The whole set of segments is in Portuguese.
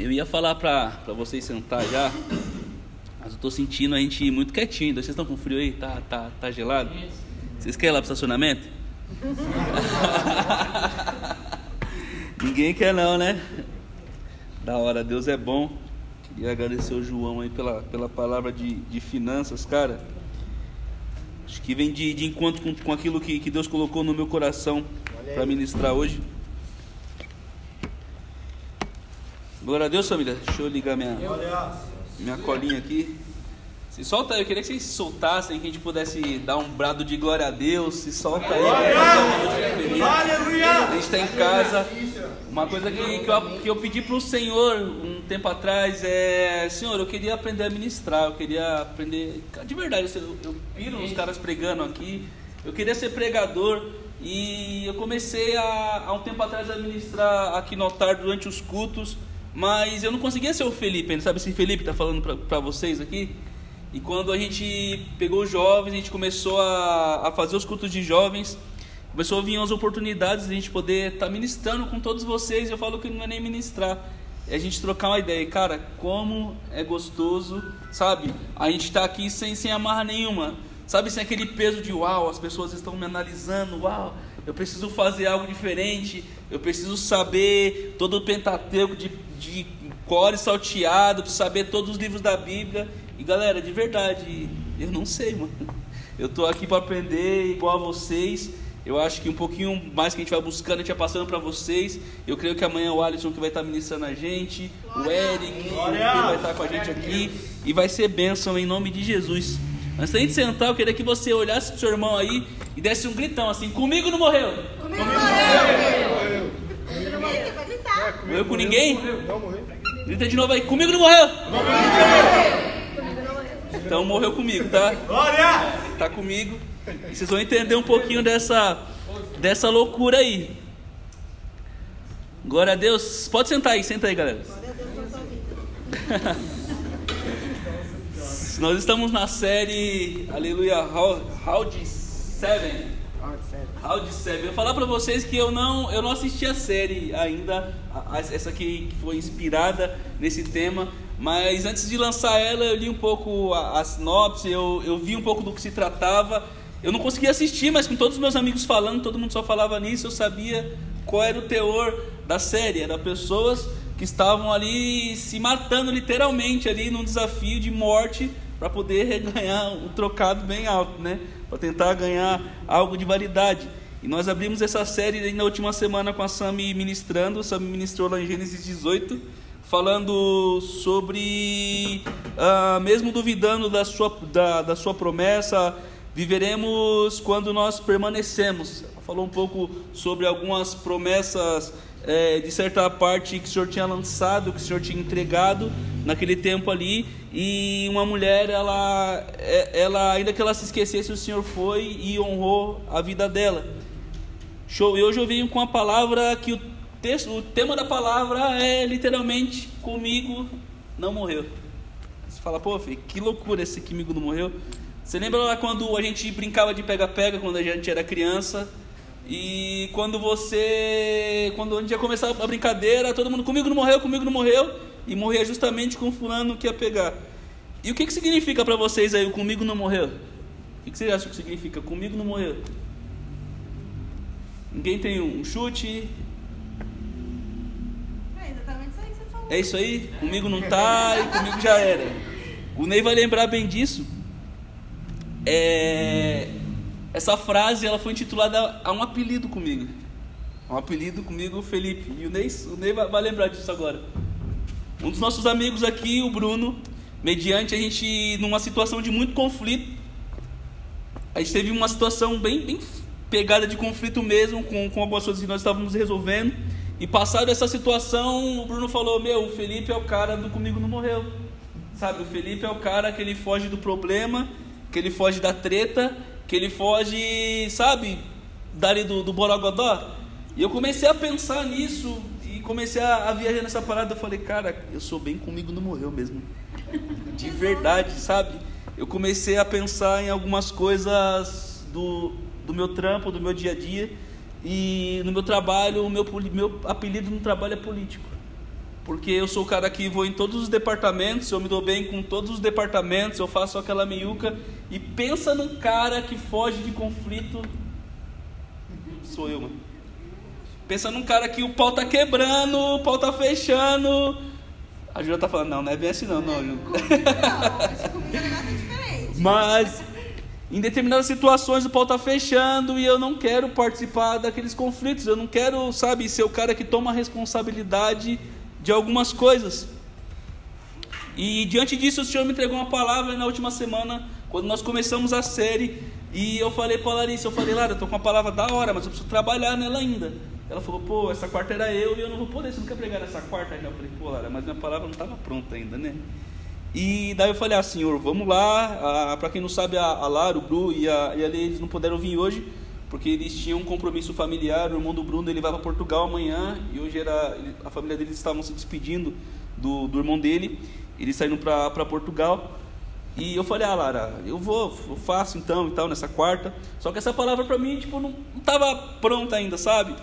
Eu ia falar pra, pra vocês sentar já, mas eu tô sentindo a gente muito quietinho. Vocês estão com frio aí? Tá, tá, tá gelado? Vocês querem ir lá pro estacionamento? Ninguém quer não, né? Da hora, Deus é bom. Queria agradecer o João aí pela, pela palavra de, de finanças, cara. Acho que vem de, de encontro com, com aquilo que, que Deus colocou no meu coração para ministrar hoje. Glória a Deus, família. Deixa eu ligar minha, minha colinha aqui. Se solta aí, eu queria que vocês se soltassem, que a gente pudesse dar um brado de glória a Deus. Se solta aí. A gente está em casa. Uma coisa que, que, eu, que eu pedi para o Senhor um tempo atrás é: Senhor, eu queria aprender a ministrar, eu queria aprender. De verdade, eu, eu piro nos caras pregando aqui. Eu queria ser pregador e eu comecei a, há um tempo atrás a ministrar aqui no altar durante os cultos, mas eu não conseguia ser o Felipe, sabe esse Felipe está falando para vocês aqui? E quando a gente pegou os jovens, a gente começou a, a fazer os cultos de jovens, começou a vir as oportunidades de a gente poder estar tá ministrando com todos vocês. Eu falo que não é nem ministrar, é a gente trocar uma ideia. Cara, como é gostoso, sabe? A gente está aqui sem, sem amarra nenhuma, sabe? Sem aquele peso de uau, as pessoas estão me analisando, uau, eu preciso fazer algo diferente, eu preciso saber todo o Pentateuco de, de core salteado, preciso saber todos os livros da Bíblia. E galera, de verdade, eu não sei, mano. Eu tô aqui para aprender igual a vocês. Eu acho que um pouquinho mais que a gente vai buscando, a gente vai passando para vocês. Eu creio que amanhã o Alisson que vai estar ministrando a gente, o Eric que vai estar com a gente aqui e vai ser bênção em nome de Jesus. Antes da gente sentar, eu queria que você olhasse pro seu irmão aí e desse um gritão assim: Comigo não morreu. Comigo não morreu. Comigo não morreu. Morreu com ninguém? Não morreu. Grita de novo aí: Comigo não morreu. Comigo não morreu. Então morreu comigo, tá? Glória! Tá comigo. E vocês vão entender um pouquinho dessa, dessa loucura aí. Glória a Deus. Pode sentar aí, senta aí, galera. Nós estamos na série Aleluia Seven. How de Seven. Eu vou falar para vocês que eu não, eu não assisti a série ainda, a- a- essa que que foi inspirada nesse tema. Mas antes de lançar ela, eu li um pouco a, a sinopse, eu, eu vi um pouco do que se tratava. Eu não conseguia assistir, mas com todos os meus amigos falando, todo mundo só falava nisso, eu sabia qual era o teor da série. Era pessoas que estavam ali se matando literalmente ali num desafio de morte para poder ganhar um trocado bem alto, né? Para tentar ganhar algo de validade. E nós abrimos essa série na última semana com a Sami ministrando, a Sami ministrou lá em Gênesis 18, falando sobre, ah, mesmo duvidando da sua, da, da sua promessa, viveremos quando nós permanecemos. Ela falou um pouco sobre algumas promessas é, de certa parte que o Senhor tinha lançado, que o Senhor tinha entregado naquele tempo ali, e uma mulher, ela, é- ela ainda que ela se esquecesse, o Senhor foi e honrou a vida dela. Show. E hoje eu venho com a palavra que o texto, o tema da palavra é literalmente comigo não morreu. Você fala, pô, filho, que loucura esse comigo não morreu. Você lembra lá quando a gente brincava de pega-pega quando a gente era criança? E quando você. Quando a gente ia começar a brincadeira, todo mundo comigo não morreu, comigo não morreu. E morria justamente com o fulano que ia pegar. E o que, que significa para vocês aí o comigo não morreu? O que, que vocês acham que significa comigo não morreu? Ninguém tem um chute? É exatamente isso aí que você falou. É isso aí? Comigo não tá e comigo já era. O Ney vai lembrar bem disso. É, Essa frase ela foi intitulada a um apelido comigo. Um apelido comigo, Felipe. E o Ney, o Ney vai, vai lembrar disso agora. Um dos nossos amigos aqui, o Bruno, mediante a gente, numa situação de muito conflito, a gente teve uma situação bem, bem pegada de conflito mesmo, com, com algumas coisas que nós estávamos resolvendo. E passado essa situação, o Bruno falou: Meu, o Felipe é o cara do Comigo Não Morreu. Sabe, o Felipe é o cara que ele foge do problema, que ele foge da treta, que ele foge, sabe, dali do, do Borogodó. E eu comecei a pensar nisso e comecei a, a viajar nessa parada. Eu falei, cara, eu sou bem comigo não morreu mesmo. De verdade, sabe? Eu comecei a pensar em algumas coisas do, do meu trampo, do meu dia a dia. E no meu trabalho, o meu, meu apelido no trabalho é político. Porque eu sou o cara que vou em todos os departamentos, eu me dou bem com todos os departamentos, eu faço aquela meiuca. E pensa num cara que foge de conflito. Sou eu, mano. Pensa num cara que o pau tá quebrando, o pau tá fechando. A Júlia tá falando, não, não é bem assim não, não, Júlia. Não, Mas em determinadas situações o pau tá fechando e eu não quero participar daqueles conflitos. Eu não quero, sabe, ser o cara que toma a responsabilidade de algumas coisas. E diante disso, o Senhor me entregou uma palavra na última semana, quando nós começamos a série. E eu falei para a Larissa: Eu falei, Lara, eu estou com uma palavra da hora, mas eu preciso trabalhar nela ainda. Ela falou: Pô, essa quarta era eu e eu não vou poder. Você não quer pregar essa quarta ainda? Eu falei: Pô, Lara, mas minha palavra não estava pronta ainda, né? E daí eu falei: Ah, Senhor, vamos lá. Ah, para quem não sabe, a, a Lara, o Bru e a, e a Lê, eles não puderam vir hoje porque eles tinham um compromisso familiar. O irmão do Bruno ele vai para Portugal amanhã e hoje era a família deles estavam se despedindo do, do irmão dele. Eles saíram para Portugal. E eu falei, ah, Lara, eu vou, eu faço então e tal, nessa quarta. Só que essa palavra para mim, tipo, não estava pronta ainda, sabe?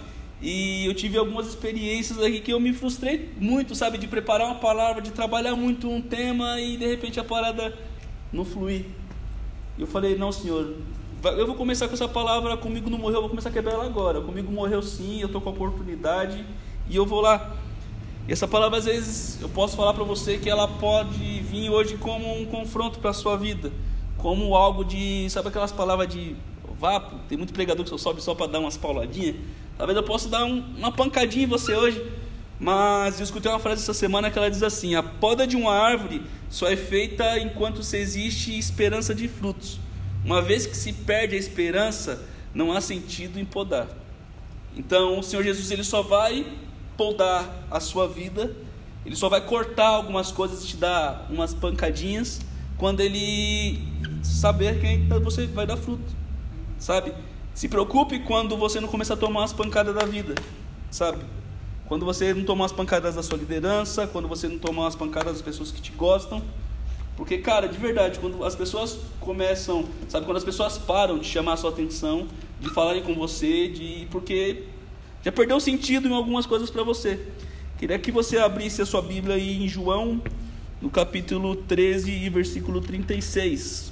E eu tive algumas experiências aqui que eu me frustrei muito, sabe? De preparar uma palavra, de trabalhar muito um tema e de repente a parada não fluir. E eu falei, não, senhor, eu vou começar com essa palavra, comigo não morreu, eu vou começar a quebrar ela agora. Comigo morreu sim, eu estou com a oportunidade e eu vou lá. E essa palavra, às vezes, eu posso falar para você que ela pode vir hoje como um confronto para a sua vida, como algo de, sabe aquelas palavras de vapo? Tem muito pregador que só sobe só para dar umas pauladinhas. Talvez eu possa dar um, uma pancadinha em você hoje, mas eu escutei uma frase essa semana que ela diz assim: A poda de uma árvore só é feita enquanto se existe esperança de frutos. Uma vez que se perde a esperança, não há sentido em podar. Então, o Senhor Jesus ele só vai podar a sua vida, ele só vai cortar algumas coisas, te dar umas pancadinhas, quando ele saber quem você vai dar fruto, sabe? Se preocupe quando você não começar a tomar as pancadas da vida, sabe? Quando você não tomar as pancadas da sua liderança, quando você não tomar as pancadas das pessoas que te gostam, porque, cara, de verdade, quando as pessoas começam, sabe, quando as pessoas param de chamar a sua atenção, de falarem com você, de porque já perdeu sentido em algumas coisas para você. Queria que você abrisse a sua Bíblia aí em João, no capítulo 13 e versículo 36.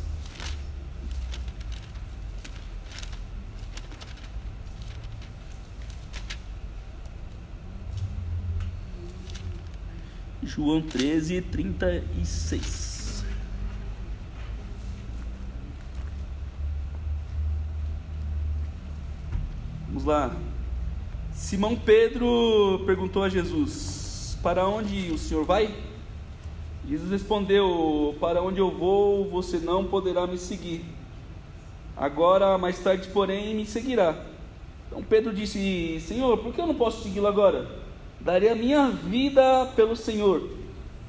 João 13, 36. Vamos lá. Simão Pedro perguntou a Jesus: Para onde o senhor vai? Jesus respondeu: Para onde eu vou, você não poderá me seguir. Agora, mais tarde, porém, me seguirá. Então Pedro disse: Senhor, por que eu não posso segui-lo agora? Darei a minha vida pelo Senhor.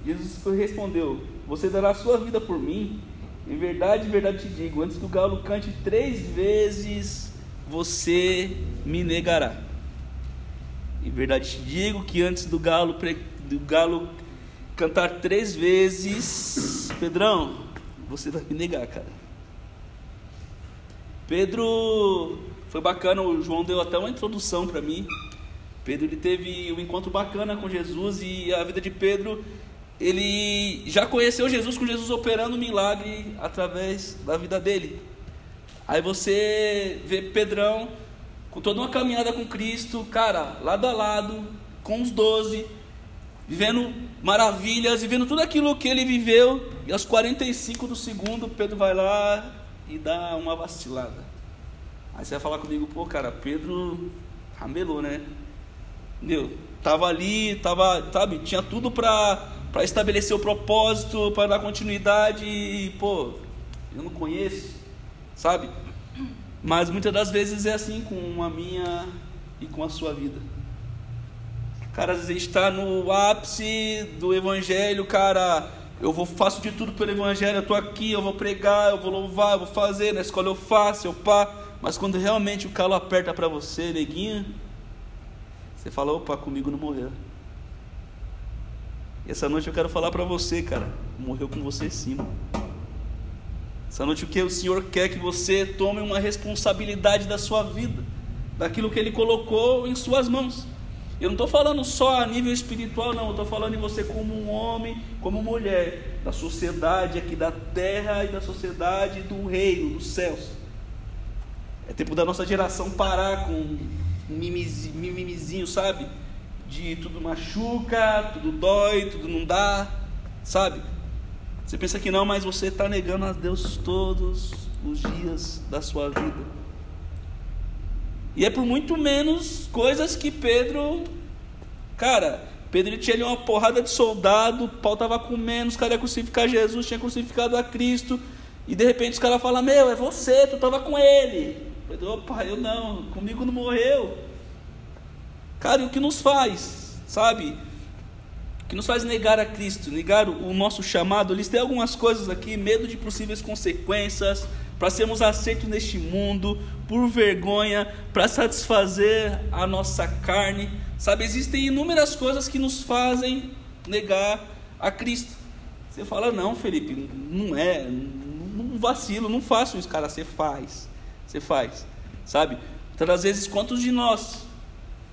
Jesus respondeu: Você dará a sua vida por mim? Em verdade, em verdade te digo: antes que o galo cante três vezes, você me negará. Em verdade te digo que antes do galo, do galo cantar três vezes, Pedrão, você vai me negar, cara. Pedro foi bacana, o João deu até uma introdução para mim. Pedro ele teve um encontro bacana com Jesus e a vida de Pedro, ele já conheceu Jesus com Jesus operando um milagre através da vida dele. Aí você vê Pedrão com toda uma caminhada com Cristo, cara, lado a lado, com os doze, vivendo maravilhas, vivendo tudo aquilo que ele viveu, e aos 45 do segundo, Pedro vai lá e dá uma vacilada. Aí você vai falar comigo, pô, cara, Pedro ramelou, né? Meu, tava ali, tava, sabe, tinha tudo para para estabelecer o propósito, para dar continuidade, e, pô, eu não conheço, sabe? Mas muitas das vezes é assim com a minha e com a sua vida. Cara, às vezes está no ápice do evangelho, cara. Eu vou faço de tudo pelo evangelho, eu estou aqui, eu vou pregar, eu vou louvar, eu vou fazer, na escola eu faço, eu pá. Mas quando realmente o calo aperta para você, neguinho, você fala, opa, comigo não morreu. E essa noite eu quero falar para você, cara, morreu com você sim, mano. Essa noite o que o Senhor quer que você tome uma responsabilidade da sua vida, daquilo que Ele colocou em suas mãos. Eu não estou falando só a nível espiritual, não. Eu estou falando em você como um homem, como mulher, da sociedade aqui da terra e da sociedade do reino, dos céus. É tempo da nossa geração parar com um mimizinho, sabe? De tudo machuca, tudo dói, tudo não dá, sabe? Você pensa que não, mas você está negando a Deus todos os dias da sua vida. E é por muito menos coisas que Pedro. Cara, Pedro ele tinha ali uma porrada de soldado, o pau estava comendo, os caras iam crucificar Jesus, tinha crucificado a Cristo. E de repente os caras falam: Meu, é você, tu estava com ele. Pedro, opa, eu não, comigo não morreu. Cara, e o que nos faz, sabe? Que nos faz negar a Cristo, negar o nosso chamado? Eles têm algumas coisas aqui: medo de possíveis consequências, para sermos aceitos neste mundo, por vergonha, para satisfazer a nossa carne. Sabe, existem inúmeras coisas que nos fazem negar a Cristo. Você fala, não, Felipe, não é, não vacilo, não faço isso, cara. Você faz, você faz, sabe? Então, às vezes, quantos de nós,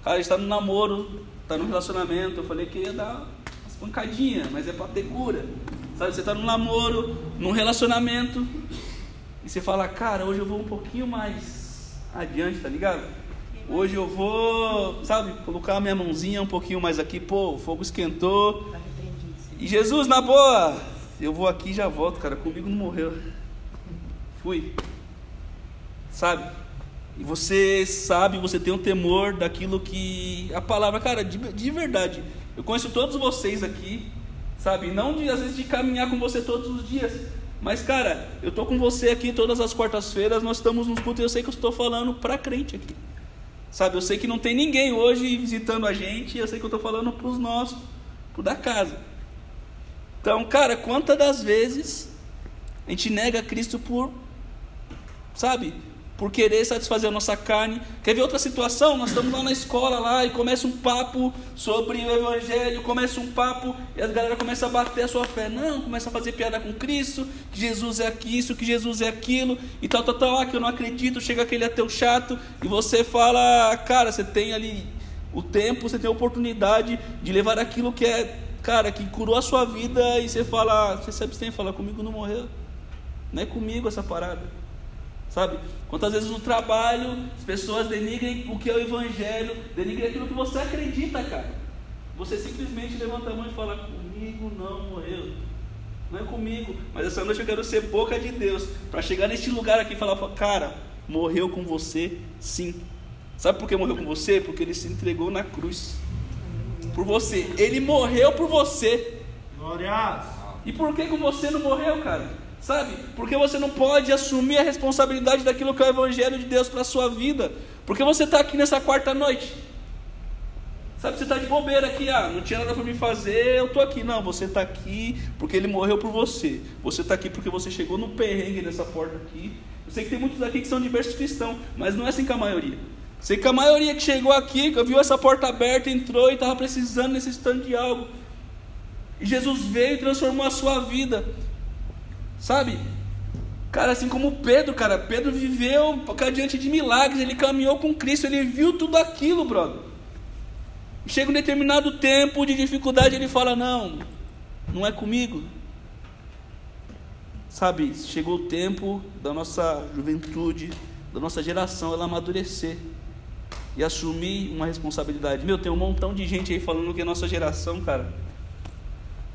cara, está no namoro, está no relacionamento, eu falei que ia dar umas pancadinhas, mas é para ter cura, sabe? Você está no namoro, num relacionamento, e você fala, cara, hoje eu vou um pouquinho mais adiante, tá ligado? Hoje eu vou, sabe, colocar a minha mãozinha um pouquinho mais aqui, pô, o fogo esquentou. E Jesus, na boa, eu vou aqui e já volto, cara, comigo não morreu. Fui. Sabe? E você sabe, você tem um temor daquilo que a palavra, cara, de, de verdade. Eu conheço todos vocês aqui, sabe? Não de às vezes de caminhar com você todos os dias, mas, cara, eu tô com você aqui todas as quartas-feiras, nós estamos nos cultos e eu sei que eu estou falando para crente aqui. Sabe, eu sei que não tem ninguém hoje visitando a gente, eu sei que eu estou falando para os nossos, para da casa. Então, cara, quantas das vezes a gente nega Cristo por, sabe, por querer satisfazer a nossa carne. Quer ver outra situação? Nós estamos lá na escola lá e começa um papo sobre o evangelho, começa um papo e as galera começa a bater a sua fé. Não, começa a fazer piada com Cristo, que Jesus é isso, que Jesus é aquilo e tal, tal, tal, ah, que eu não acredito, chega aquele ateu chato e você fala, cara, você tem ali o tempo, você tem a oportunidade de levar aquilo que é, cara, que curou a sua vida e você fala, você se abstém, fala comigo não morreu. Não é comigo essa parada. Sabe? Quantas vezes no trabalho as pessoas denigrem o que é o evangelho, denigrem aquilo que você acredita, cara. Você simplesmente levanta a mão e fala: Comigo não morreu. Não é comigo. Mas essa noite eu quero ser boca de Deus. Para chegar neste lugar aqui e falar: Cara, morreu com você, sim. Sabe por que morreu com você? Porque ele se entregou na cruz. Por você. Ele morreu por você. Glória. E por que com você não morreu, cara? Sabe? Porque você não pode assumir a responsabilidade daquilo que é o Evangelho de Deus para a sua vida. Porque você está aqui nessa quarta noite. Sabe, você está de bobeira aqui, ah, não tinha nada para me fazer, eu estou aqui. Não, você está aqui porque ele morreu por você. Você está aqui porque você chegou no perrengue nessa porta aqui. Eu sei que tem muitos aqui que são diversos cristãos, mas não é assim com a maioria. Sei que a maioria que chegou aqui, que viu essa porta aberta, entrou e estava precisando, necessitando de algo. E Jesus veio e transformou a sua vida. Sabe? Cara, assim como Pedro, cara, Pedro viveu diante de milagres, ele caminhou com Cristo, ele viu tudo aquilo, brother. Chega um determinado tempo de dificuldade, ele fala: Não, não é comigo. Sabe, chegou o tempo da nossa juventude, da nossa geração, ela amadurecer e assumir uma responsabilidade. Meu, tem um montão de gente aí falando que é nossa geração, cara,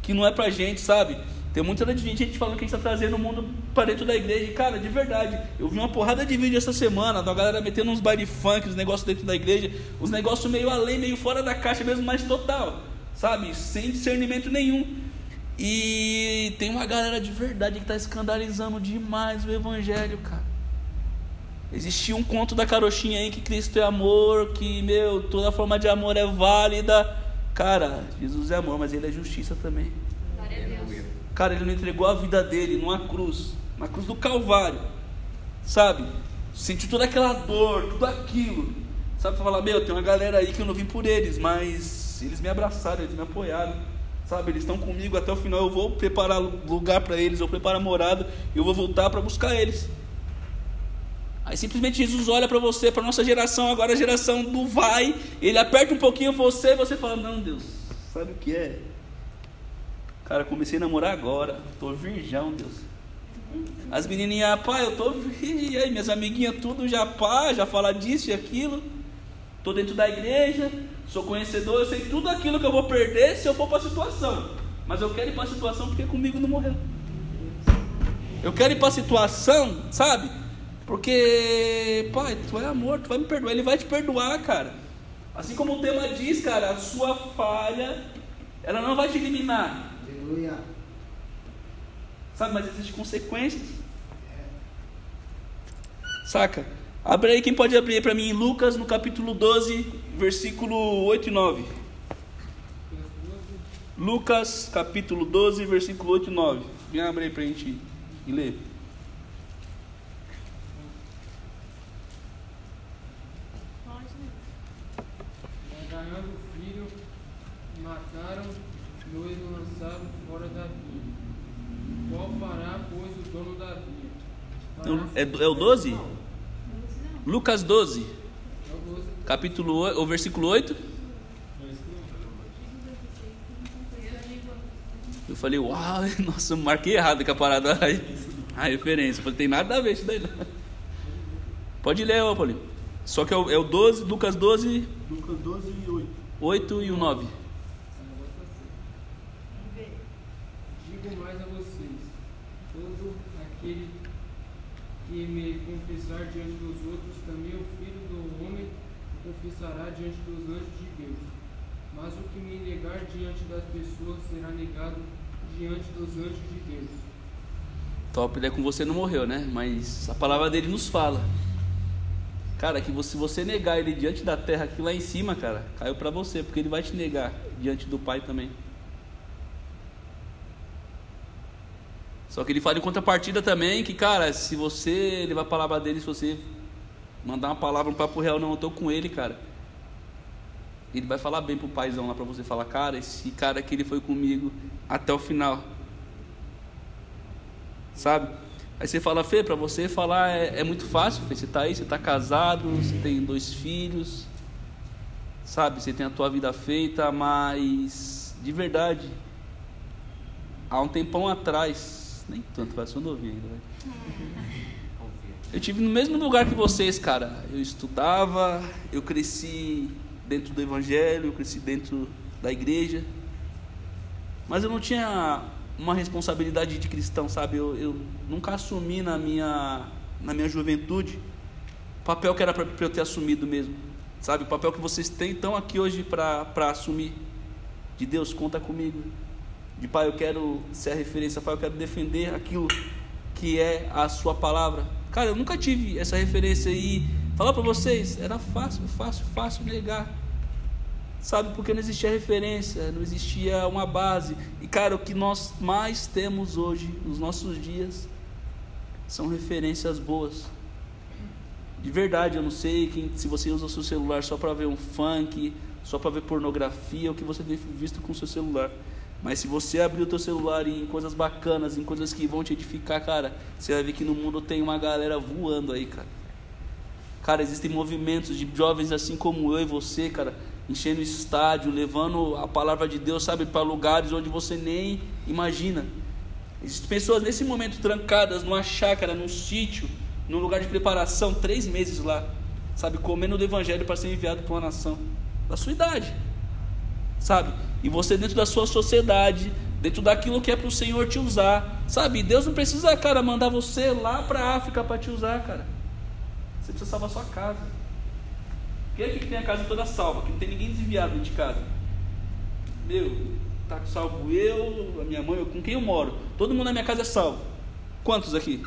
que não é pra gente, sabe? Tem muita gente falando que a gente está trazendo o mundo para dentro da igreja. E, cara, de verdade, eu vi uma porrada de vídeo essa semana da galera metendo uns baile funk, os negócios dentro da igreja, os negócios meio além, meio fora da caixa mesmo, mas total, sabe? Sem discernimento nenhum. E tem uma galera de verdade que está escandalizando demais o evangelho, cara. Existia um conto da carochinha aí que Cristo é amor, que, meu, toda forma de amor é válida. Cara, Jesus é amor, mas ele é justiça também. Cara, ele não entregou a vida dele numa cruz, na cruz do Calvário, sabe? Sentiu toda aquela dor, tudo aquilo, sabe? Para falar, meu, tem uma galera aí que eu não vim por eles, mas eles me abraçaram, eles me apoiaram, sabe? Eles estão comigo até o final. Eu vou preparar lugar para eles, eu preparo a morada, eu vou voltar para buscar eles. Aí simplesmente Jesus olha para você, para nossa geração, agora a geração do vai, ele aperta um pouquinho você e você fala: Não, Deus, sabe o que é? Cara, comecei a namorar agora, tô virgão, Deus. As menininhas, pai, eu tô virgem, e aí minhas amiguinhas tudo já pá, já fala disso e aquilo. Tô dentro da igreja, sou conhecedor, eu sei tudo aquilo que eu vou perder se eu for para a situação. Mas eu quero ir para a situação porque comigo não morreu. Eu quero ir para a situação, sabe? Porque, pai, tu é amor, tu vai me perdoar, ele vai te perdoar, cara. Assim como o tema diz, cara, a sua falha, ela não vai te eliminar. Aleluia. Sabe, mas existem consequências. Saca? Abre aí, quem pode abrir para mim em Lucas, no capítulo 12, versículo 8 e 9. Lucas, capítulo 12, versículo 8 e 9. Vem abrir aí para a gente ler. É, é o 12? Lucas 12. Capítulo o versículo 8. Eu falei, uau, nossa, eu marquei errado com a parada aí. A referência. Eu falei, tem nada a ver isso daí. Não. Pode ler, ô Paulinho. Só que é o, é o 12, Lucas 12. Lucas 12 e 8. 8 e o 9. Que me confessar diante dos outros, também o Filho do Homem confessará diante dos anjos de Deus. Mas o que me negar diante das pessoas será negado diante dos anjos de Deus. Top, né? Com você não morreu, né? Mas a palavra dele nos fala. Cara, que se você negar ele diante da terra aqui lá em cima, cara, caiu para você, porque ele vai te negar diante do Pai também. Só que ele fala em contrapartida também que, cara, se você levar a palavra dele, se você mandar uma palavra, um papo real, não, eu tô com ele, cara. Ele vai falar bem pro paizão lá pra você falar, cara, esse cara aqui ele foi comigo até o final. Sabe? Aí você fala, Fê, pra você falar é, é muito fácil, Fê. Você tá aí, você tá casado, você tem dois filhos, sabe? Você tem a tua vida feita, mas de verdade, há um tempão atrás, nem tanto, vai só novinho ainda. Eu tive no mesmo lugar que vocês, cara. Eu estudava, eu cresci dentro do evangelho, eu cresci dentro da igreja. Mas eu não tinha uma responsabilidade de cristão, sabe? Eu, eu nunca assumi na minha, na minha juventude o papel que era para eu ter assumido mesmo. Sabe? O papel que vocês têm estão aqui hoje para assumir. De Deus, conta comigo de Pai, eu quero ser a referência, Pai, eu quero defender aquilo que é a Sua palavra. Cara, eu nunca tive essa referência e falar para vocês, era fácil, fácil, fácil negar. Sabe, porque não existia referência, não existia uma base. E cara, o que nós mais temos hoje, nos nossos dias, são referências boas. De verdade, eu não sei quem, se você usa o seu celular só para ver um funk, só para ver pornografia, o que você tem visto com o seu celular. Mas se você abrir o teu celular em coisas bacanas, em coisas que vão te edificar, cara, você vai ver que no mundo tem uma galera voando aí, cara. Cara, existem movimentos de jovens assim como eu e você, cara, enchendo estádio, levando a palavra de Deus, sabe, para lugares onde você nem imagina. Existem pessoas nesse momento trancadas numa chácara, num sítio, num lugar de preparação, três meses lá, sabe, comendo do evangelho para ser enviado para uma nação da sua idade, sabe? E você dentro da sua sociedade, dentro daquilo que é para o Senhor te usar, sabe? Deus não precisa, cara, mandar você lá para a África para te usar, cara. Você precisa salvar sua casa. Quem é que tem a casa toda salva? Que não tem ninguém desviado dentro de casa. Meu, tá salvo eu, a minha mãe, com quem eu moro. Todo mundo na minha casa é salvo. Quantos aqui?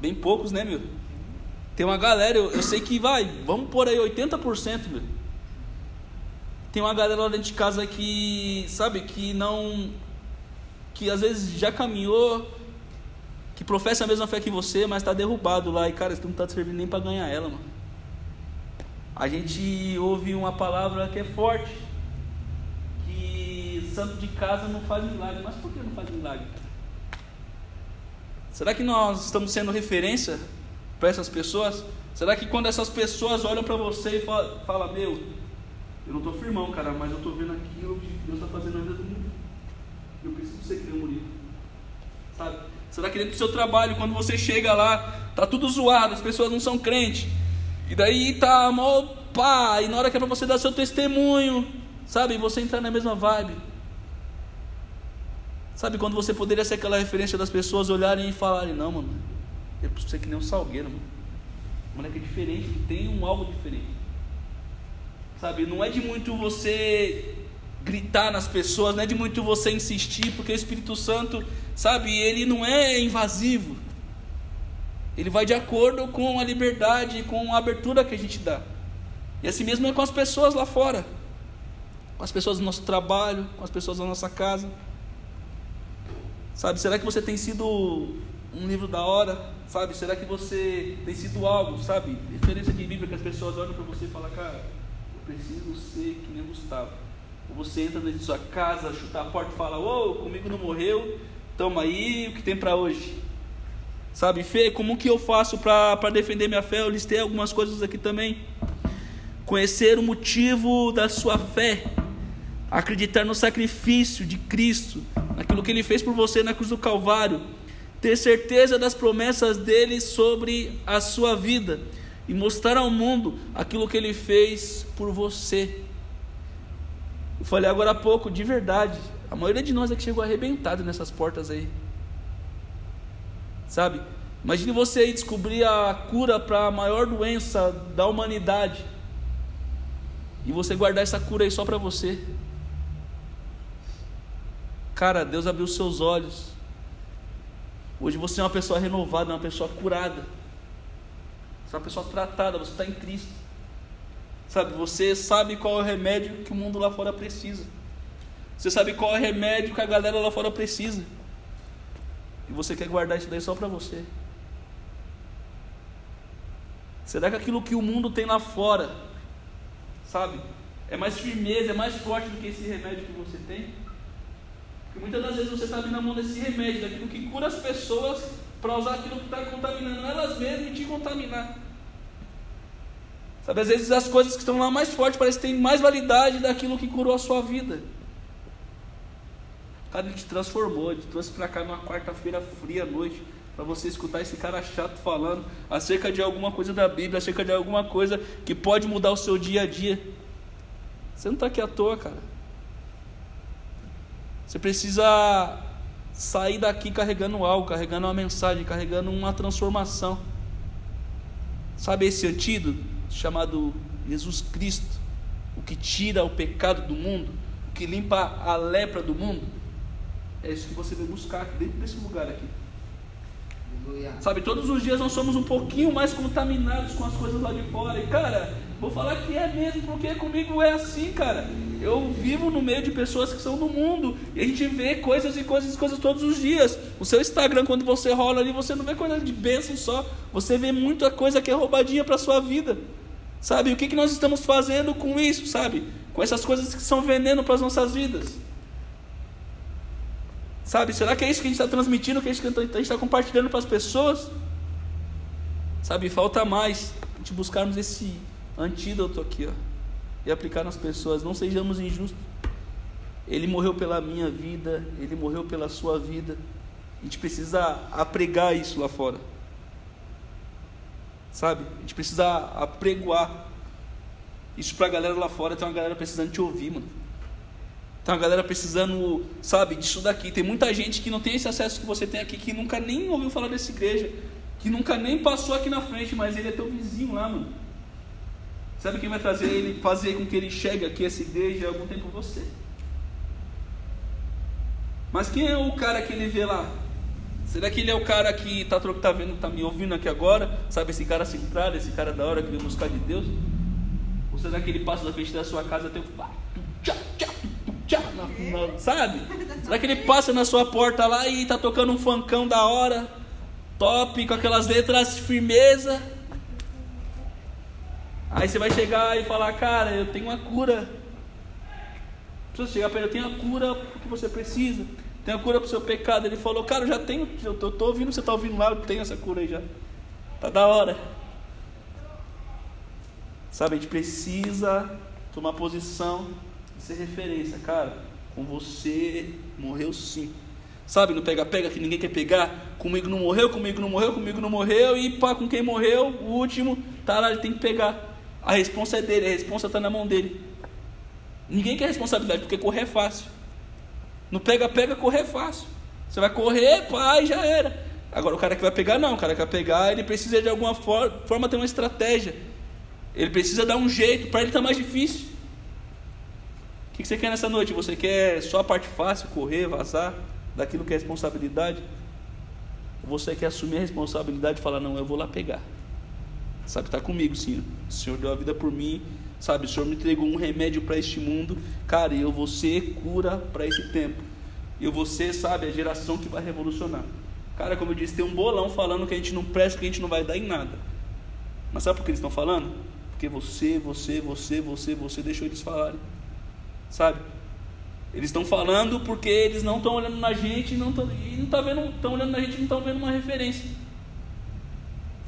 Bem poucos, né, meu? Tem uma galera, eu, eu sei que vai, vamos por aí 80%, meu. Tem uma galera lá dentro de casa que, sabe, que não. que às vezes já caminhou, que professa a mesma fé que você, mas está derrubado lá. E, cara, isso não está servindo nem para ganhar ela, mano. A gente ouve uma palavra que é forte, que santo de casa não faz milagre. Mas por que não faz milagre? Será que nós estamos sendo referência para essas pessoas? Será que quando essas pessoas olham para você e falam, fala, meu, eu não estou firmão, cara, mas eu estou vendo aquilo que Deus está fazendo na vida do mundo. Eu preciso ser Murilo. Sabe? Será que dentro do seu trabalho, quando você chega lá, tá tudo zoado, as pessoas não são crentes. E daí tá mó pá, e na hora que é para você dar seu testemunho, sabe? Você entrar na mesma vibe. Sabe quando você poderia ser aquela referência das pessoas olharem e falarem, não, mano, eu preciso ser que nem um salgueiro, mano. O moleque é diferente, tem um algo diferente. Sabe, não é de muito você gritar nas pessoas, não é de muito você insistir, porque o Espírito Santo, sabe, ele não é invasivo. Ele vai de acordo com a liberdade, com a abertura que a gente dá. E assim mesmo é com as pessoas lá fora, com as pessoas do nosso trabalho, com as pessoas da nossa casa. Sabe, será que você tem sido um livro da hora? Sabe, será que você tem sido algo, sabe? Referência de Bíblia que as pessoas olham para você e falam, cara, preciso ser que nem Gustavo. Ou você entra dentro de sua casa, chuta a porta e fala, ô, oh, comigo não morreu, toma aí, o que tem para hoje? Sabe, Fê, como que eu faço para defender minha fé? Eu listei algumas coisas aqui também. Conhecer o motivo da sua fé, acreditar no sacrifício de Cristo, naquilo que Ele fez por você na cruz do Calvário, ter certeza das promessas dele sobre a sua vida e mostrar ao mundo aquilo que ele fez por você. Eu falei agora há pouco, de verdade, a maioria de nós é que chegou arrebentado nessas portas aí. Sabe? Imagine você ir descobrir a cura para a maior doença da humanidade. E você guardar essa cura aí só para você. Cara, Deus abriu seus olhos Hoje você é uma pessoa renovada, uma pessoa curada. Você é uma pessoa tratada, você está em Cristo. Sabe, você sabe qual é o remédio que o mundo lá fora precisa. Você sabe qual é o remédio que a galera lá fora precisa. E você quer guardar isso daí só para você. Será que aquilo que o mundo tem lá fora, sabe, é mais firmeza, é mais forte do que esse remédio que você tem? Porque muitas das vezes você está abrindo a mão desse remédio, daquilo que cura as pessoas, para usar aquilo que está contaminando elas mesmas e te contaminar. Sabe, às vezes as coisas que estão lá mais fortes parecem têm mais validade daquilo que curou a sua vida. Cara, ele te transformou, ele te trouxe para cá numa quarta-feira fria à noite, para você escutar esse cara chato falando acerca de alguma coisa da Bíblia, acerca de alguma coisa que pode mudar o seu dia a dia. Você não está aqui à toa, cara. Você precisa sair daqui carregando algo, carregando uma mensagem, carregando uma transformação. Sabe esse antídoto chamado Jesus Cristo, o que tira o pecado do mundo, o que limpa a lepra do mundo? É isso que você vai buscar dentro desse lugar aqui. Sabe, todos os dias nós somos um pouquinho mais contaminados com as coisas lá de fora. E cara, vou falar que é mesmo, porque comigo é assim, cara. Eu vivo no meio de pessoas que são do mundo. E a gente vê coisas e coisas e coisas todos os dias. O seu Instagram, quando você rola ali, você não vê coisa de bênção só. Você vê muita coisa que é roubadinha para sua vida. Sabe? O que, que nós estamos fazendo com isso, sabe? Com essas coisas que são veneno para as nossas vidas. Sabe, será que é isso que a gente está transmitindo, que é isso que a gente está compartilhando para as pessoas? Sabe, falta mais gente buscarmos esse antídoto aqui, ó, e aplicar nas pessoas. Não sejamos injustos. Ele morreu pela minha vida, ele morreu pela sua vida. A gente precisa apregar isso lá fora. Sabe? A gente precisa apregoar isso para a galera lá fora. Tem uma galera precisando te ouvir, mano. Tem uma galera precisando, sabe, disso daqui. Tem muita gente que não tem esse acesso que você tem aqui, que nunca nem ouviu falar dessa igreja, que nunca nem passou aqui na frente, mas ele é teu vizinho lá, mano. Sabe quem vai trazer ele, fazer com que ele chegue aqui essa igreja algum tempo? Você. Mas quem é o cara que ele vê lá? Será que ele é o cara que está tá vendo, tá me ouvindo aqui agora? Sabe esse cara centrado, esse cara da hora que veio buscar de Deus? Ou será que ele passa da frente da sua casa até o sabe? Será que ele passa na sua porta lá e tá tocando um funkão da hora, top, com aquelas letras firmeza? Aí você vai chegar e falar, cara, eu tenho uma cura. Precisa chegar para ele, eu tenho a cura que você precisa. Tem a cura para o seu pecado. Ele falou, cara, eu já tenho, eu tô, tô ouvindo, você está ouvindo lá, eu tenho essa cura aí já. Tá da hora. Sabe, a gente precisa tomar posição e ser referência, cara. Com você morreu sim. Sabe, no pega-pega que ninguém quer pegar. Comigo não morreu, comigo não morreu, comigo não morreu. E pá, com quem morreu, o último, tá lá, ele tem que pegar. A responsa é dele, a responsa está na mão dele. Ninguém quer responsabilidade, porque correr é fácil. No pega-pega, correr é fácil. Você vai correr, e já era. Agora, o cara que vai pegar, não. O cara que vai pegar, ele precisa de alguma forma ter uma estratégia. Ele precisa dar um jeito, para ele está mais difícil. O que você quer nessa noite? Você quer só a parte fácil, correr, vazar daquilo que é responsabilidade? Ou você quer assumir a responsabilidade e falar, não, eu vou lá pegar. Sabe, está comigo, Senhor. O Senhor deu a vida por mim. Sabe, o Senhor me entregou um remédio para este mundo. Cara, eu vou ser cura para esse tempo. Eu vou ser, sabe, a geração que vai revolucionar. Cara, como eu disse, tem um bolão falando que a gente não presta, que a gente não vai dar em nada. Mas sabe por que eles estão falando? Porque você, você, você, você, você deixou eles falarem. Sabe? Eles estão falando porque eles não estão olhando na gente não e não tá vendo, estão olhando na gente e não estão vendo uma referência.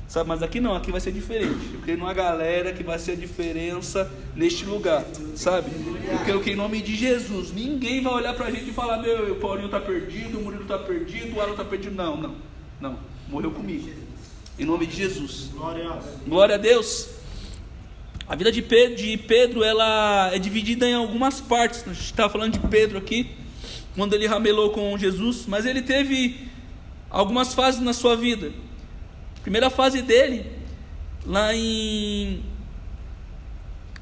Sabe, mas aqui não, aqui vai ser diferente. Eu creio numa galera que vai ser a diferença neste lugar, sabe? Porque eu creio em nome de Jesus. Ninguém vai olhar pra gente e falar: Meu, o Paulinho tá perdido, o Murilo tá perdido, o Alan tá perdido. Não, não, não. Morreu comigo. Em nome de Jesus. Glória a Deus. A vida de Pedro, de Pedro ela é dividida em algumas partes. A gente está falando de Pedro aqui, quando ele ramelou com Jesus, mas ele teve algumas fases na sua vida. Primeira fase dele, lá em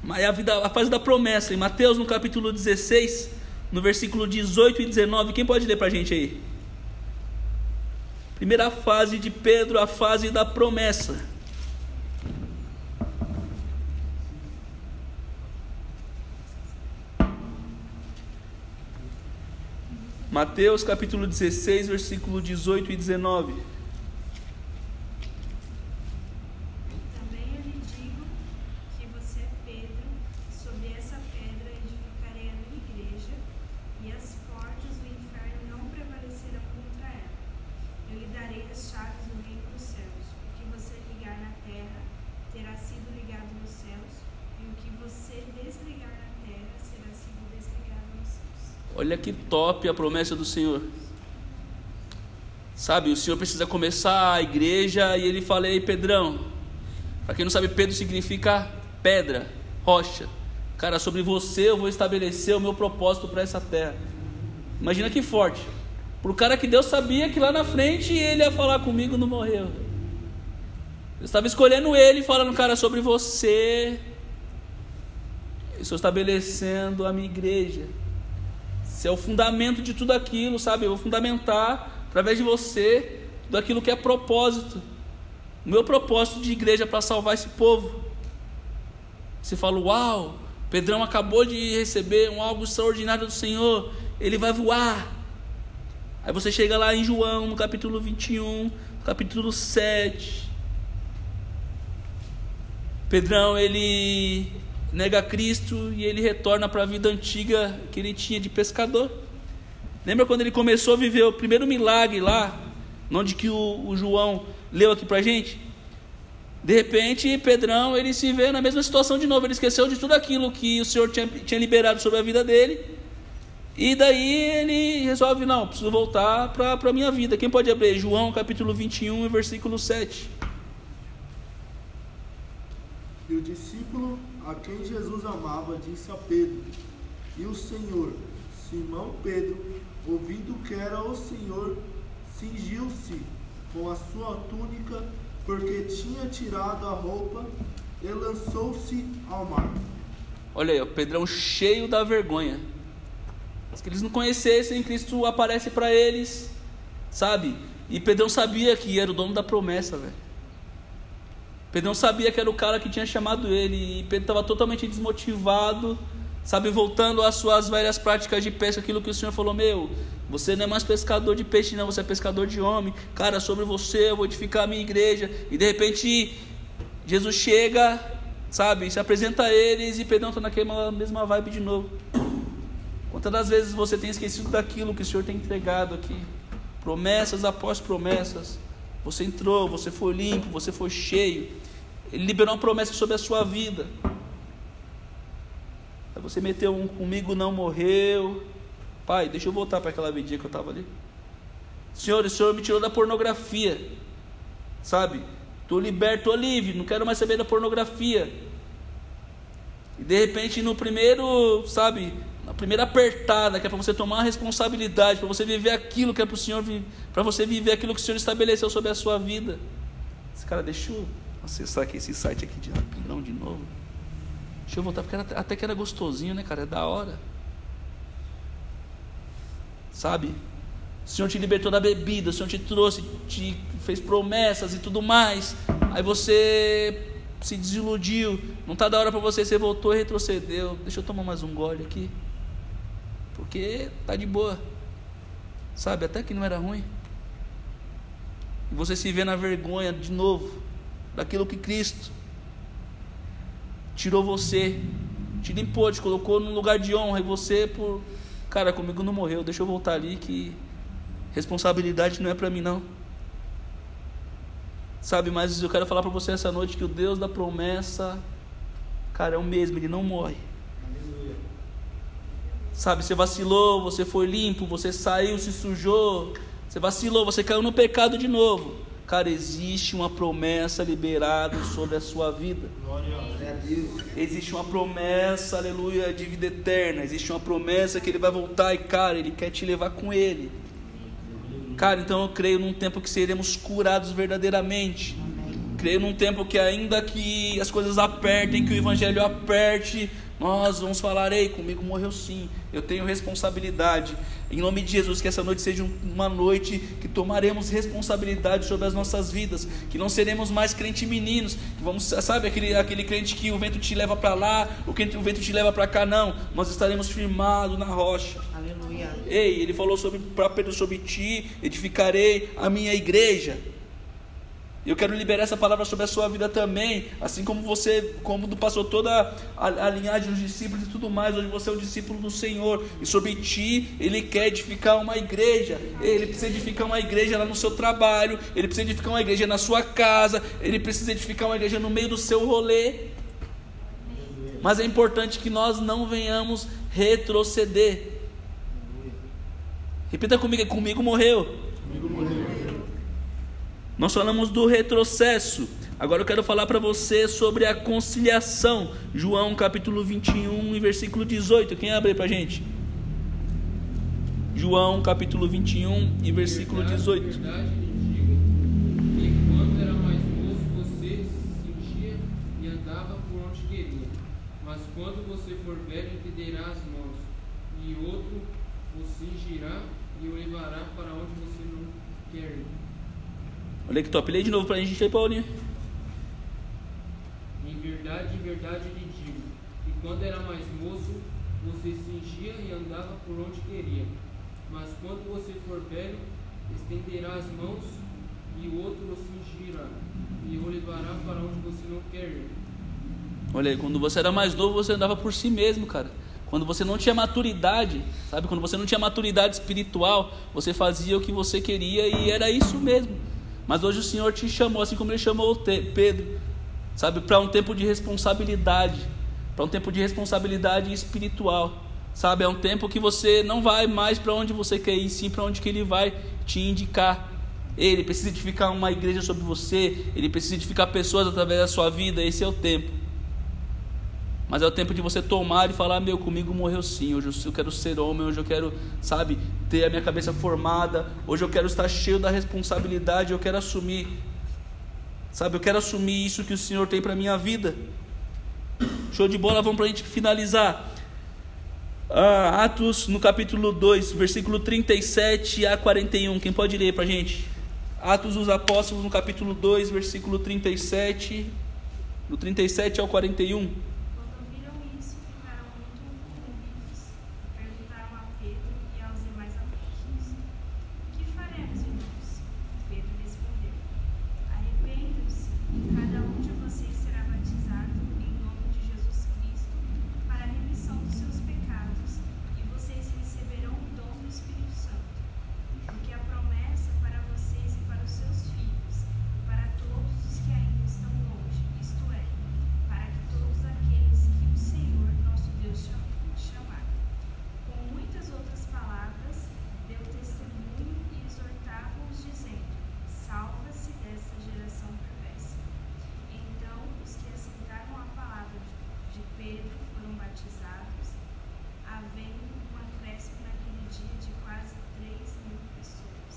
a, vida, a fase da promessa, em Mateus no capítulo 16, no versículo 18 e 19. Quem pode ler para a gente aí? Primeira fase de Pedro, a fase da promessa. Mateus capítulo 16, versículo 18 e 19. Olha que top a promessa do Senhor. Sabe, o Senhor precisa começar a igreja e ele fala: Ei, Pedrão. Para quem não sabe, Pedro significa pedra, rocha. Cara, sobre você eu vou estabelecer o meu propósito para essa terra. Imagina que forte. Para o cara que Deus sabia que lá na frente ele ia falar comigo, não morreu. Eu estava escolhendo ele, falando, cara, sobre você. Eu estou estabelecendo a minha igreja. Você é o fundamento de tudo aquilo, sabe? Eu vou fundamentar através de você tudo aquilo que é propósito. O meu propósito de igreja é para salvar esse povo. Você fala, uau, Pedrão acabou de receber um algo extraordinário do Senhor, ele vai voar. Aí você chega lá em João, no capítulo 21, capítulo 7. Pedrão, ele nega Cristo e ele retorna para a vida antiga que ele tinha de pescador. Lembra quando ele começou a viver o primeiro milagre lá, onde que o, o João leu aqui para gente? De repente, Pedrão, ele se vê na mesma situação de novo, ele esqueceu de tudo aquilo que o Senhor tinha, tinha liberado sobre a vida dele, e daí ele resolve, não, preciso voltar para a minha vida. Quem pode abrir? João capítulo 21, versículo 7. E o discípulo a quem Jesus amava, disse a Pedro: E o Senhor, Simão Pedro, ouvindo que era o Senhor, cingiu-se com a sua túnica, porque tinha tirado a roupa, e lançou-se ao mar. Olha aí, o Pedrão cheio da vergonha. Se eles não conhecessem, Cristo aparece para eles, sabe? E Pedrão sabia que era o dono da promessa, velho. Pedro não sabia que era o cara que tinha chamado ele. E Pedro estava totalmente desmotivado, sabe, voltando às suas velhas práticas de pesca, aquilo que o Senhor falou: Meu, você não é mais pescador de peixe, não, você é pescador de homem. Cara, sobre você eu vou edificar a minha igreja. E de repente, Jesus chega, sabe, se apresenta a eles e Pedro está naquela mesma vibe de novo. Quantas das vezes você tem esquecido daquilo que o Senhor tem entregado aqui? Promessas após promessas Você entrou, você foi limpo, você foi cheio. Ele liberou uma promessa sobre a sua vida. Aí você meteu um comigo, não morreu. Pai, deixa eu voltar para aquela vidinha que eu estava ali. Senhor, o Senhor me tirou da pornografia. Sabe? Estou liberto, estou livre, não quero mais saber da pornografia. E de repente, no primeiro, sabe, na primeira apertada, que é para você tomar a responsabilidade, para você viver aquilo que é para o Senhor, para você viver aquilo que o Senhor estabeleceu sobre a sua vida. Esse cara deixou acessar aqui esse site aqui de rapidão de novo. Deixa eu voltar, porque era, até que era gostosinho, né, cara? É da hora. Sabe? O Senhor te libertou da bebida, o Senhor te trouxe, te fez promessas e tudo mais. Aí você se desiludiu, não está da hora para você, você voltou e retrocedeu. Deixa eu tomar mais um gole aqui. Porque tá de boa. Sabe, até que não era ruim. E você se vê na vergonha de novo daquilo que Cristo tirou você, te limpou, te colocou num lugar de honra e você por cara, comigo não morreu, deixa eu voltar ali que responsabilidade não é para mim não. Sabe, mas eu quero falar para você essa noite que o Deus da promessa, cara, é o mesmo, ele não morre. Sabe, você vacilou, você foi limpo, você saiu, se sujou, você vacilou, você caiu no pecado de novo. Cara, existe uma promessa liberada sobre a sua vida. Existe uma promessa, aleluia, de vida eterna. Existe uma promessa que ele vai voltar e, cara, ele quer te levar com ele. Cara, então eu creio num tempo que seremos curados verdadeiramente. Creio num tempo que ainda que as coisas apertem, que o evangelho aperte, nós vamos falar, ei, comigo morreu sim, eu tenho responsabilidade. Em nome de Jesus, que essa noite seja uma noite que tomaremos responsabilidade sobre as nossas vidas, que não seremos mais crente meninos, que vamos, sabe aquele, aquele crente que o vento te leva para lá, o, crente, o vento te leva para cá, não. Nós estaremos firmados na rocha. Aleluia. Ei, ele falou sobre para Pedro sobre ti, edificarei a minha igreja. Eu quero liberar essa palavra sobre a sua vida também, assim como você, como passou toda a, a linhagem dos discípulos e tudo mais, hoje você é um discípulo do Senhor, e sobre ti ele quer edificar uma igreja, ele precisa edificar uma igreja lá no seu trabalho, ele precisa edificar uma igreja na sua casa, ele precisa edificar uma igreja no meio do seu rolê. Mas é importante que nós não venhamos retroceder. Repita comigo, comigo morreu. Nós falamos do retrocesso. Agora eu quero falar para você sobre a conciliação. João capítulo 21 e versículo 18. Quem abre para a gente? João capítulo 21 e versículo 18. Verdade, que quando você e. Mas quando for velho entenderá as mãos, e outro o cingirá e o levará para onde você não quer ir. Olha que top. Lê de novo para a gente aí, Paulinho. Em verdade, em verdade lhe digo, que quando era mais moço, você cingia e andava por onde queria. Mas quando você for velho, estenderá as mãos e o outro o cingirá e o levará para onde você não quer ir. Olha aí, quando você era mais novo, você andava por si mesmo, cara. Quando você não tinha maturidade, sabe? Quando você não tinha maturidade espiritual, você fazia o que você queria e era isso mesmo. Mas hoje o Senhor te chamou, assim como ele chamou Pedro, sabe, para um tempo de responsabilidade, para um tempo de responsabilidade espiritual, sabe? É um tempo que você não vai mais para onde você quer ir, sim para onde que ele vai te indicar. Ele precisa edificar uma igreja sobre você, ele precisa edificar pessoas através da sua vida, esse é o tempo. Mas é o tempo de você tomar e falar: Meu, comigo morreu sim. Hoje eu quero ser homem. Hoje eu quero, sabe, ter a minha cabeça formada. Hoje eu quero estar cheio da responsabilidade. Eu quero assumir, sabe, eu quero assumir isso que o Senhor tem para minha vida. Show de bola, vamos para a gente finalizar. Ah, Atos no capítulo 2, versículo 37 a 41. Quem pode ler para a gente? Atos dos Apóstolos no capítulo 2, versículo 37, do 37 ao 41.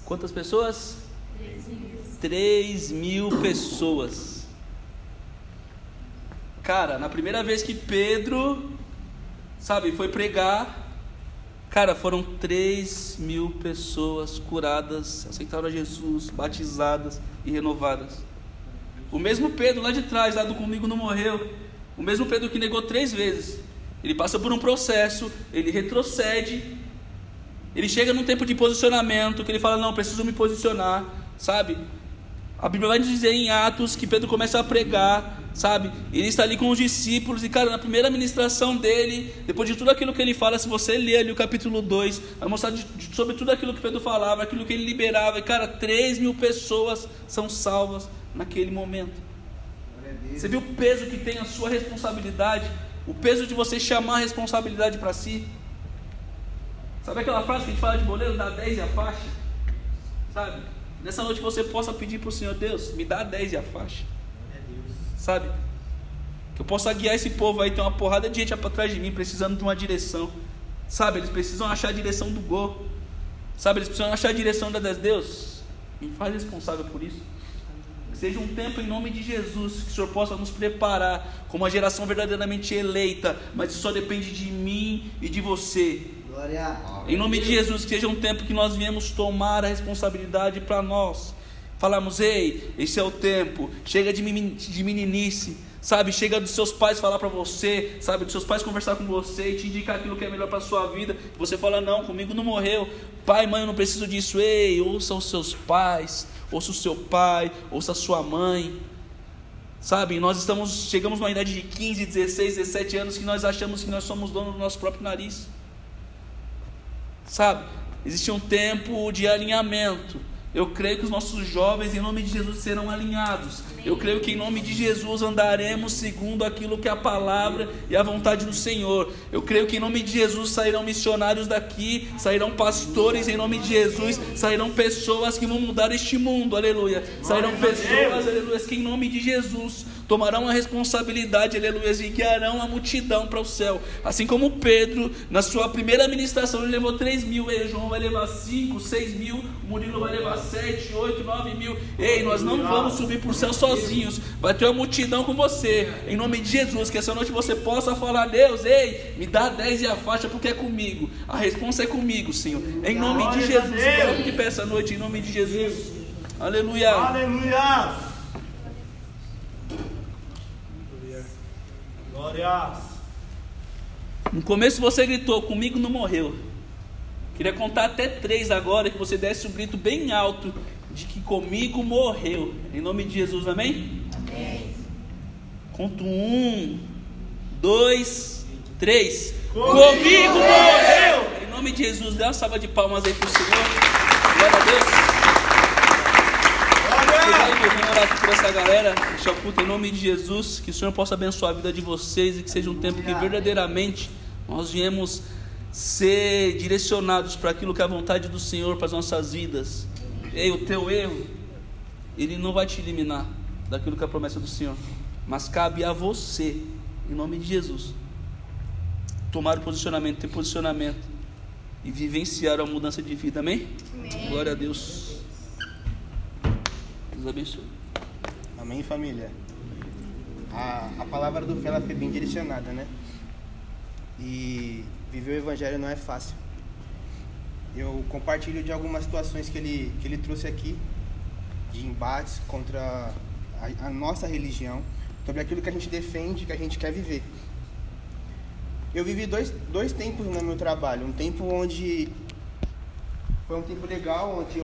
Quantas pessoas? 3 mil. 3 mil pessoas. Cara, na primeira vez que Pedro, sabe, foi pregar, cara, foram 3 mil pessoas curadas, aceitaram a Jesus, batizadas e renovadas. O mesmo Pedro lá de trás, lá do comigo não morreu, o mesmo Pedro que negou três vezes, ele passa por um processo, ele retrocede, ele chega num tempo de posicionamento, que ele fala, não, preciso me posicionar, sabe? A Bíblia vai dizer em Atos que Pedro começa a pregar, sabe? Ele está ali com os discípulos e, cara, na primeira ministração dele, depois de tudo aquilo que ele fala, se você ler ali o capítulo 2, vai mostrar de, de, sobre tudo aquilo que Pedro falava, aquilo que ele liberava, e, cara, 3 mil pessoas são salvas naquele momento. Você viu o peso que tem a sua responsabilidade? O peso de você chamar a responsabilidade para si? Sabe aquela frase que a gente fala de boleiro, dá 10 e a faixa? Sabe? Nessa noite você possa pedir para o Senhor, Deus, me dá 10 e a faixa. Sabe? Que eu possa guiar esse povo aí, tem uma porrada de gente para trás de mim, precisando de uma direção. Sabe? Eles precisam achar a direção do gol. Sabe? Eles precisam achar a direção da Deus. Me faz responsável por isso. Que seja um tempo em nome de Jesus, que o Senhor possa nos preparar como uma geração verdadeiramente eleita, mas isso só depende de mim e de você. Em nome de Jesus, que seja um tempo que nós viemos tomar a responsabilidade para nós. Falamos, ei, esse é o tempo. Chega de, de meninice, sabe? Chega dos seus pais falar para você, sabe? Dos seus pais conversar com você e te indicar aquilo que é melhor para sua vida. Você fala, não, comigo não morreu. Pai, mãe, eu não preciso disso. Ei, ouça os seus pais, ouça o seu pai, ouça a sua mãe. Sabe, nós estamos, chegamos numa idade de 15, 16, 17 anos que nós achamos que nós somos donos do nosso próprio nariz. Sabe? Existe um tempo de alinhamento. Eu creio que os nossos jovens, em nome de Jesus, serão alinhados. Eu creio que em nome de Jesus andaremos segundo aquilo que é a palavra e a vontade do Senhor. Eu creio que em nome de Jesus sairão missionários daqui, sairão pastores em nome de Jesus, sairão pessoas que vão mudar este mundo, aleluia. Sairão pessoas, aleluia, que em nome de Jesus tomarão a responsabilidade, aleluia, e guiarão a multidão para o céu. Assim como Pedro, na sua primeira ministração, ele levou 3 mil, ei, João vai levar 5, 6 mil, Murilo vai levar 7, 8, 9 mil. Ei, nós não vamos subir para o céu sozinhos, vai ter uma multidão com você, em nome de Jesus, que essa noite você possa falar, Deus, ei, me dá 10 e a faixa porque é comigo. A resposta é comigo, Senhor. Em nome de Jesus, coloque de pé essa noite, em nome de Jesus. Aleluia. Aleluia. Glória. No começo você gritou, comigo não morreu. Queria contar até três agora, que você desse um grito bem alto de que comigo morreu. Em nome de Jesus, amém? Amém. Conto um, dois, três. Comigo, comigo morreu! Em nome de Jesus, dê uma salva de palmas aí pro Senhor. Glória a Deus. Orar aqui por essa galera, este culto em nome de Jesus, que o Senhor possa abençoar a vida de vocês e que seja um tempo que verdadeiramente nós viemos ser direcionados para aquilo que é a vontade do Senhor para as nossas vidas. Ei, o teu erro, ele não vai te eliminar daquilo que é a promessa do Senhor, mas cabe a você, em nome de Jesus, tomar o posicionamento, ter posicionamento e vivenciar a mudança de vida, amém? Amém. Glória a Deus. Deus abençoe. Amém, família. A, a palavra do fé ela foi bem direcionada, né? E viver o evangelho não é fácil. Eu compartilho de algumas situações que ele, que ele trouxe aqui, de embates contra a, a nossa religião, sobre aquilo que a gente defende, que a gente quer viver. Eu vivi dois, dois tempos no meu trabalho. Um tempo onde foi um tempo legal, onde